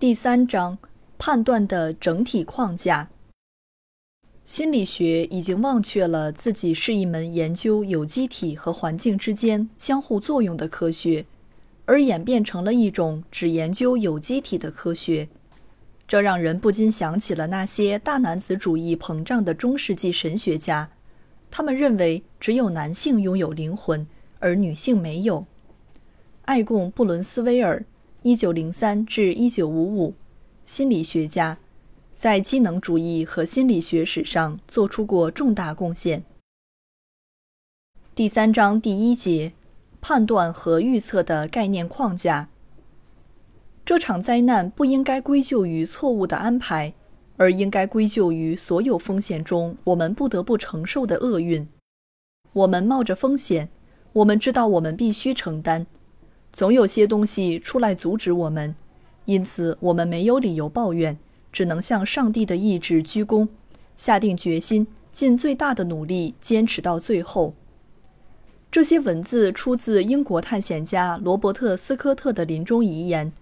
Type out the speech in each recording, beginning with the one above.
第三章：判断的整体框架。心理学已经忘却了自己是一门研究有机体和环境之间相互作用的科学，而演变成了一种只研究有机体的科学。这让人不禁想起了那些大男子主义膨胀的中世纪神学家，他们认为只有男性拥有灵魂，而女性没有。爱贡·布伦斯威尔。一九零三至一九五五，心理学家，在机能主义和心理学史上做出过重大贡献。第三章第一节，判断和预测的概念框架。这场灾难不应该归咎于错误的安排，而应该归咎于所有风险中我们不得不承受的厄运。我们冒着风险，我们知道我们必须承担。总有些东西出来阻止我们，因此我们没有理由抱怨，只能向上帝的意志鞠躬，下定决心，尽最大的努力坚持到最后。这些文字出自英国探险家罗伯特·斯科特的临终遗言。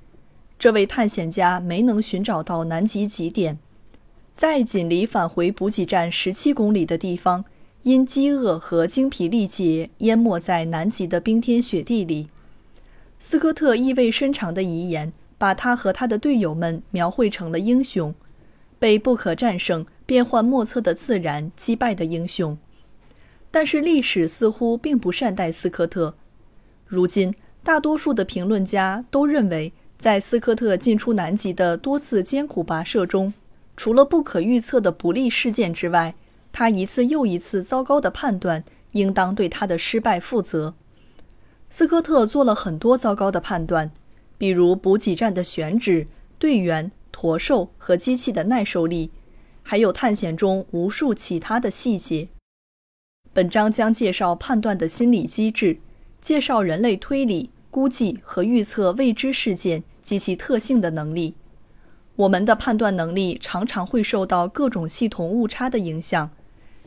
这位探险家没能寻找到南极极点，在仅离返回补给站十七公里的地方，因饥饿和精疲力竭，淹没在南极的冰天雪地里。斯科特意味深长的遗言，把他和他的队友们描绘成了英雄，被不可战胜、变幻莫测的自然击败的英雄。但是历史似乎并不善待斯科特。如今，大多数的评论家都认为，在斯科特进出南极的多次艰苦跋涉中，除了不可预测的不利事件之外，他一次又一次糟糕的判断应当对他的失败负责。斯科特做了很多糟糕的判断，比如补给站的选址、队员、驼兽和机器的耐受力，还有探险中无数其他的细节。本章将介绍判断的心理机制，介绍人类推理、估计和预测未知事件及其特性的能力。我们的判断能力常常会受到各种系统误差的影响，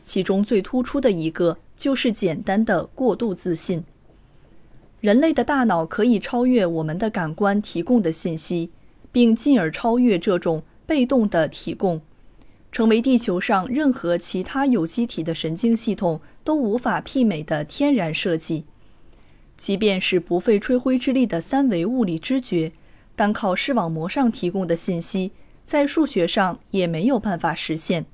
其中最突出的一个就是简单的过度自信。人类的大脑可以超越我们的感官提供的信息，并进而超越这种被动的提供，成为地球上任何其他有机体的神经系统都无法媲美的天然设计。即便是不费吹灰之力的三维物理知觉，单靠视网膜上提供的信息，在数学上也没有办法实现。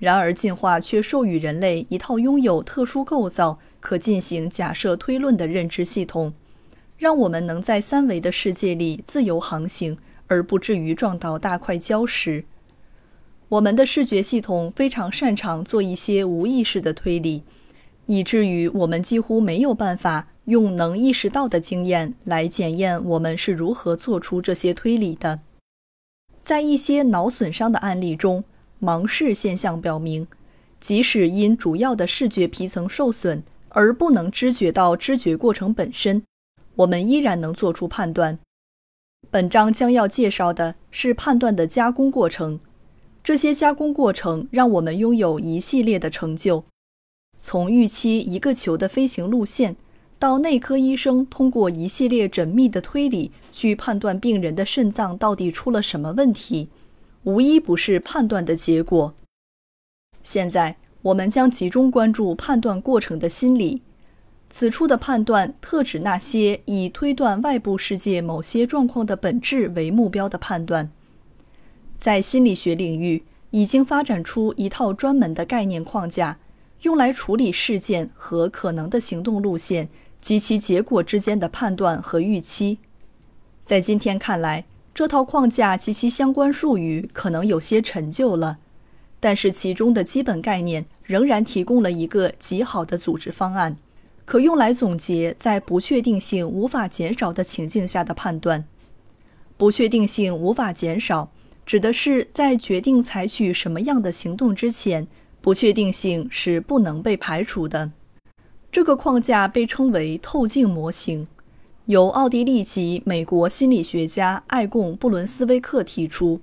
然而，进化却授予人类一套拥有特殊构造。可进行假设推论的认知系统，让我们能在三维的世界里自由航行，而不至于撞到大块礁石。我们的视觉系统非常擅长做一些无意识的推理，以至于我们几乎没有办法用能意识到的经验来检验我们是如何做出这些推理的。在一些脑损伤的案例中，盲视现象表明，即使因主要的视觉皮层受损，而不能知觉到知觉过程本身，我们依然能做出判断。本章将要介绍的是判断的加工过程，这些加工过程让我们拥有一系列的成就，从预期一个球的飞行路线，到内科医生通过一系列缜密的推理去判断病人的肾脏到底出了什么问题，无一不是判断的结果。现在。我们将集中关注判断过程的心理。此处的判断特指那些以推断外部世界某些状况的本质为目标的判断。在心理学领域，已经发展出一套专门的概念框架，用来处理事件和可能的行动路线及其结果之间的判断和预期。在今天看来，这套框架及其相关术语可能有些陈旧了。但是其中的基本概念仍然提供了一个极好的组织方案，可用来总结在不确定性无法减少的情境下的判断。不确定性无法减少，指的是在决定采取什么样的行动之前，不确定性是不能被排除的。这个框架被称为透镜模型，由奥地利籍美国心理学家艾贡·布伦斯威克提出。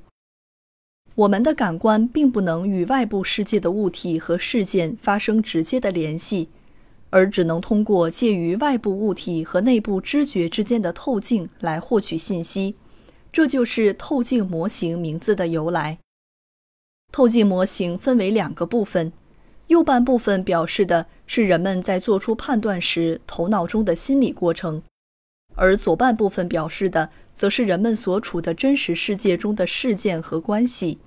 我们的感官并不能与外部世界的物体和事件发生直接的联系，而只能通过介于外部物体和内部知觉之间的透镜来获取信息。这就是透镜模型名字的由来。透镜模型分为两个部分，右半部分表示的是人们在做出判断时头脑中的心理过程，而左半部分表示的则是人们所处的真实世界中的事件和关系。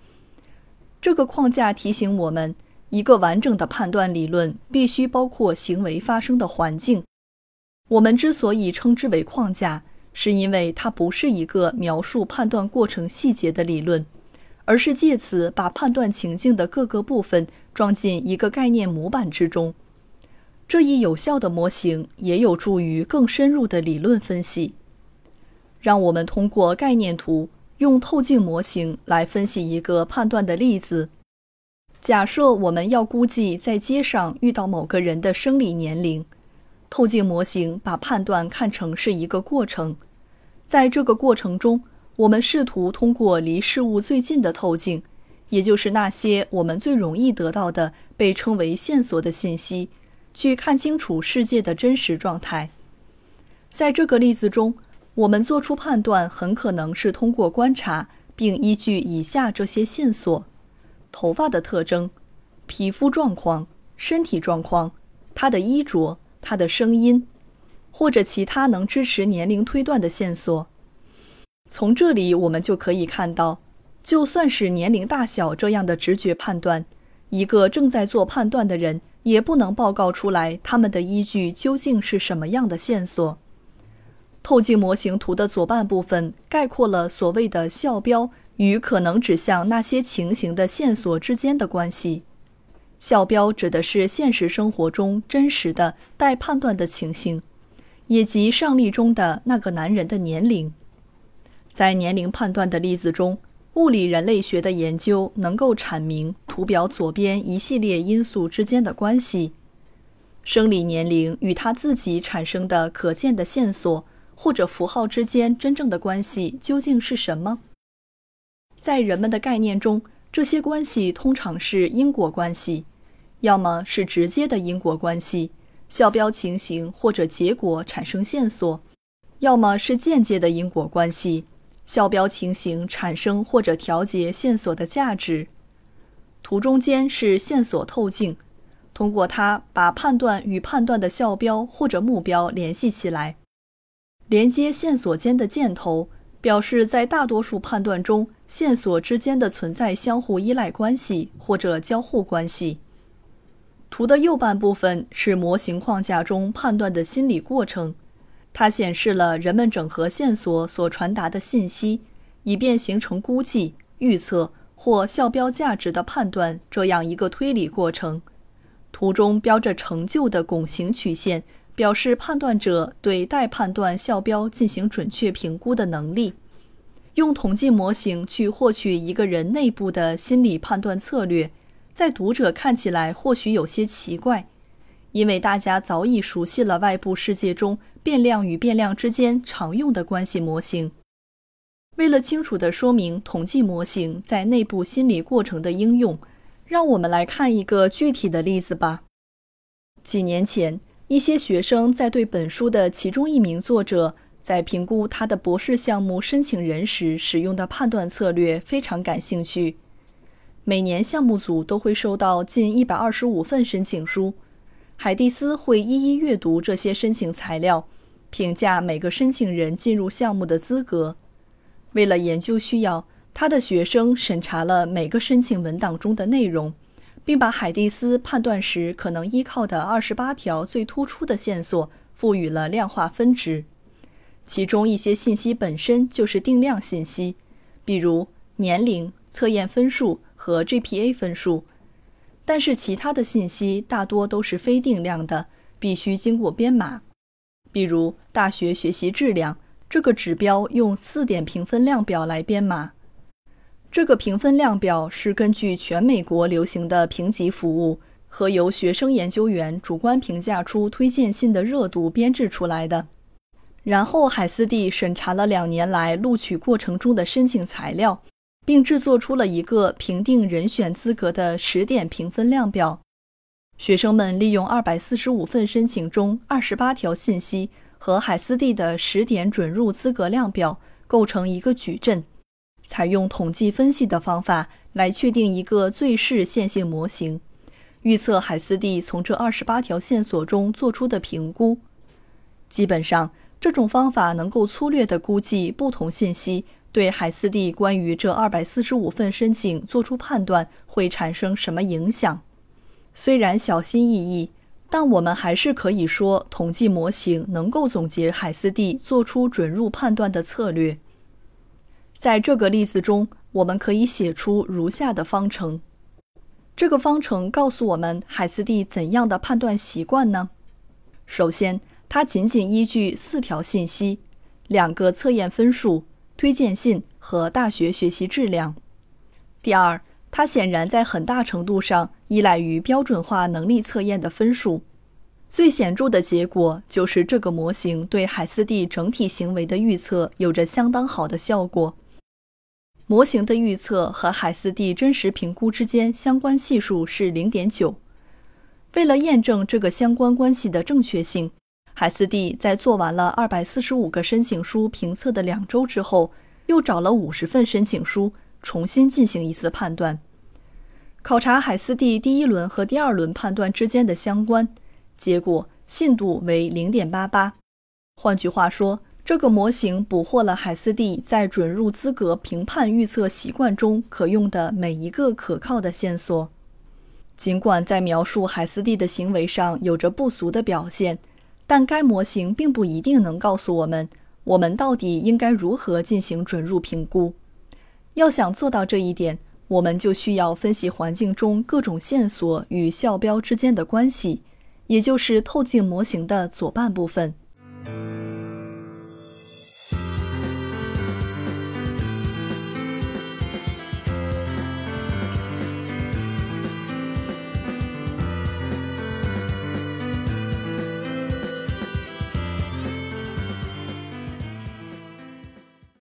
这个框架提醒我们，一个完整的判断理论必须包括行为发生的环境。我们之所以称之为框架，是因为它不是一个描述判断过程细节的理论，而是借此把判断情境的各个部分装进一个概念模板之中。这一有效的模型也有助于更深入的理论分析。让我们通过概念图。用透镜模型来分析一个判断的例子。假设我们要估计在街上遇到某个人的生理年龄，透镜模型把判断看成是一个过程。在这个过程中，我们试图通过离事物最近的透镜，也就是那些我们最容易得到的被称为线索的信息，去看清楚世界的真实状态。在这个例子中。我们做出判断，很可能是通过观察，并依据以下这些线索：头发的特征、皮肤状况、身体状况、他的衣着、他的声音，或者其他能支持年龄推断的线索。从这里我们就可以看到，就算是年龄大小这样的直觉判断，一个正在做判断的人也不能报告出来他们的依据究竟是什么样的线索。透镜模型图的左半部分概括了所谓的校标与可能指向那些情形的线索之间的关系。校标指的是现实生活中真实的待判断的情形，也即上例中的那个男人的年龄。在年龄判断的例子中，物理人类学的研究能够阐明图表左边一系列因素之间的关系：生理年龄与他自己产生的可见的线索。或者符号之间真正的关系究竟是什么？在人们的概念中，这些关系通常是因果关系，要么是直接的因果关系，校标情形或者结果产生线索；要么是间接的因果关系，校标情形产生或者调节线索的价值。图中间是线索透镜，通过它把判断与判断的校标或者目标联系起来。连接线索间的箭头表示，在大多数判断中，线索之间的存在相互依赖关系或者交互关系。图的右半部分是模型框架中判断的心理过程，它显示了人们整合线索所传达的信息，以便形成估计、预测或校标价值的判断这样一个推理过程。图中标着成就的拱形曲线。表示判断者对待判断校标进行准确评估的能力。用统计模型去获取一个人内部的心理判断策略，在读者看起来或许有些奇怪，因为大家早已熟悉了外部世界中变量与变量之间常用的关系模型。为了清楚地说明统计模型在内部心理过程的应用，让我们来看一个具体的例子吧。几年前。一些学生在对本书的其中一名作者在评估他的博士项目申请人时使用的判断策略非常感兴趣。每年项目组都会收到近一百二十五份申请书，海蒂斯会一一阅读这些申请材料，评价每个申请人进入项目的资格。为了研究需要，他的学生审查了每个申请文档中的内容。并把海蒂斯判断时可能依靠的二十八条最突出的线索赋予了量化分值，其中一些信息本身就是定量信息，比如年龄、测验分数和 GPA 分数。但是其他的信息大多都是非定量的，必须经过编码，比如大学学习质量、这个指标用四点评分量表来编码。这个评分量表是根据全美国流行的评级服务和由学生研究员主观评价出推荐信的热度编制出来的。然后，海斯蒂审查了两年来录取过程中的申请材料，并制作出了一个评定人选资格的十点评分量表。学生们利用二百四十五份申请中二十八条信息和海斯蒂的十点准入资格量表构成一个矩阵。采用统计分析的方法来确定一个最适线性模型，预测海斯蒂从这二十八条线索中做出的评估。基本上，这种方法能够粗略地估计不同信息对海斯蒂关于这二百四十五份申请做出判断会产生什么影响。虽然小心翼翼，但我们还是可以说，统计模型能够总结海斯蒂做出准入判断的策略。在这个例子中，我们可以写出如下的方程。这个方程告诉我们海斯蒂怎样的判断习惯呢？首先，他仅仅依据四条信息：两个测验分数、推荐信和大学学习质量。第二，它显然在很大程度上依赖于标准化能力测验的分数。最显著的结果就是这个模型对海斯蒂整体行为的预测有着相当好的效果。模型的预测和海斯蒂真实评估之间相关系数是零点九。为了验证这个相关关系的正确性，海斯蒂在做完了二百四十五个申请书评测的两周之后，又找了五十份申请书重新进行一次判断，考察海斯蒂第一轮和第二轮判断之间的相关。结果信度为零点八八。换句话说。这个模型捕获了海斯蒂在准入资格评判预测习惯中可用的每一个可靠的线索。尽管在描述海斯蒂的行为上有着不俗的表现，但该模型并不一定能告诉我们我们到底应该如何进行准入评估。要想做到这一点，我们就需要分析环境中各种线索与校标之间的关系，也就是透镜模型的左半部分。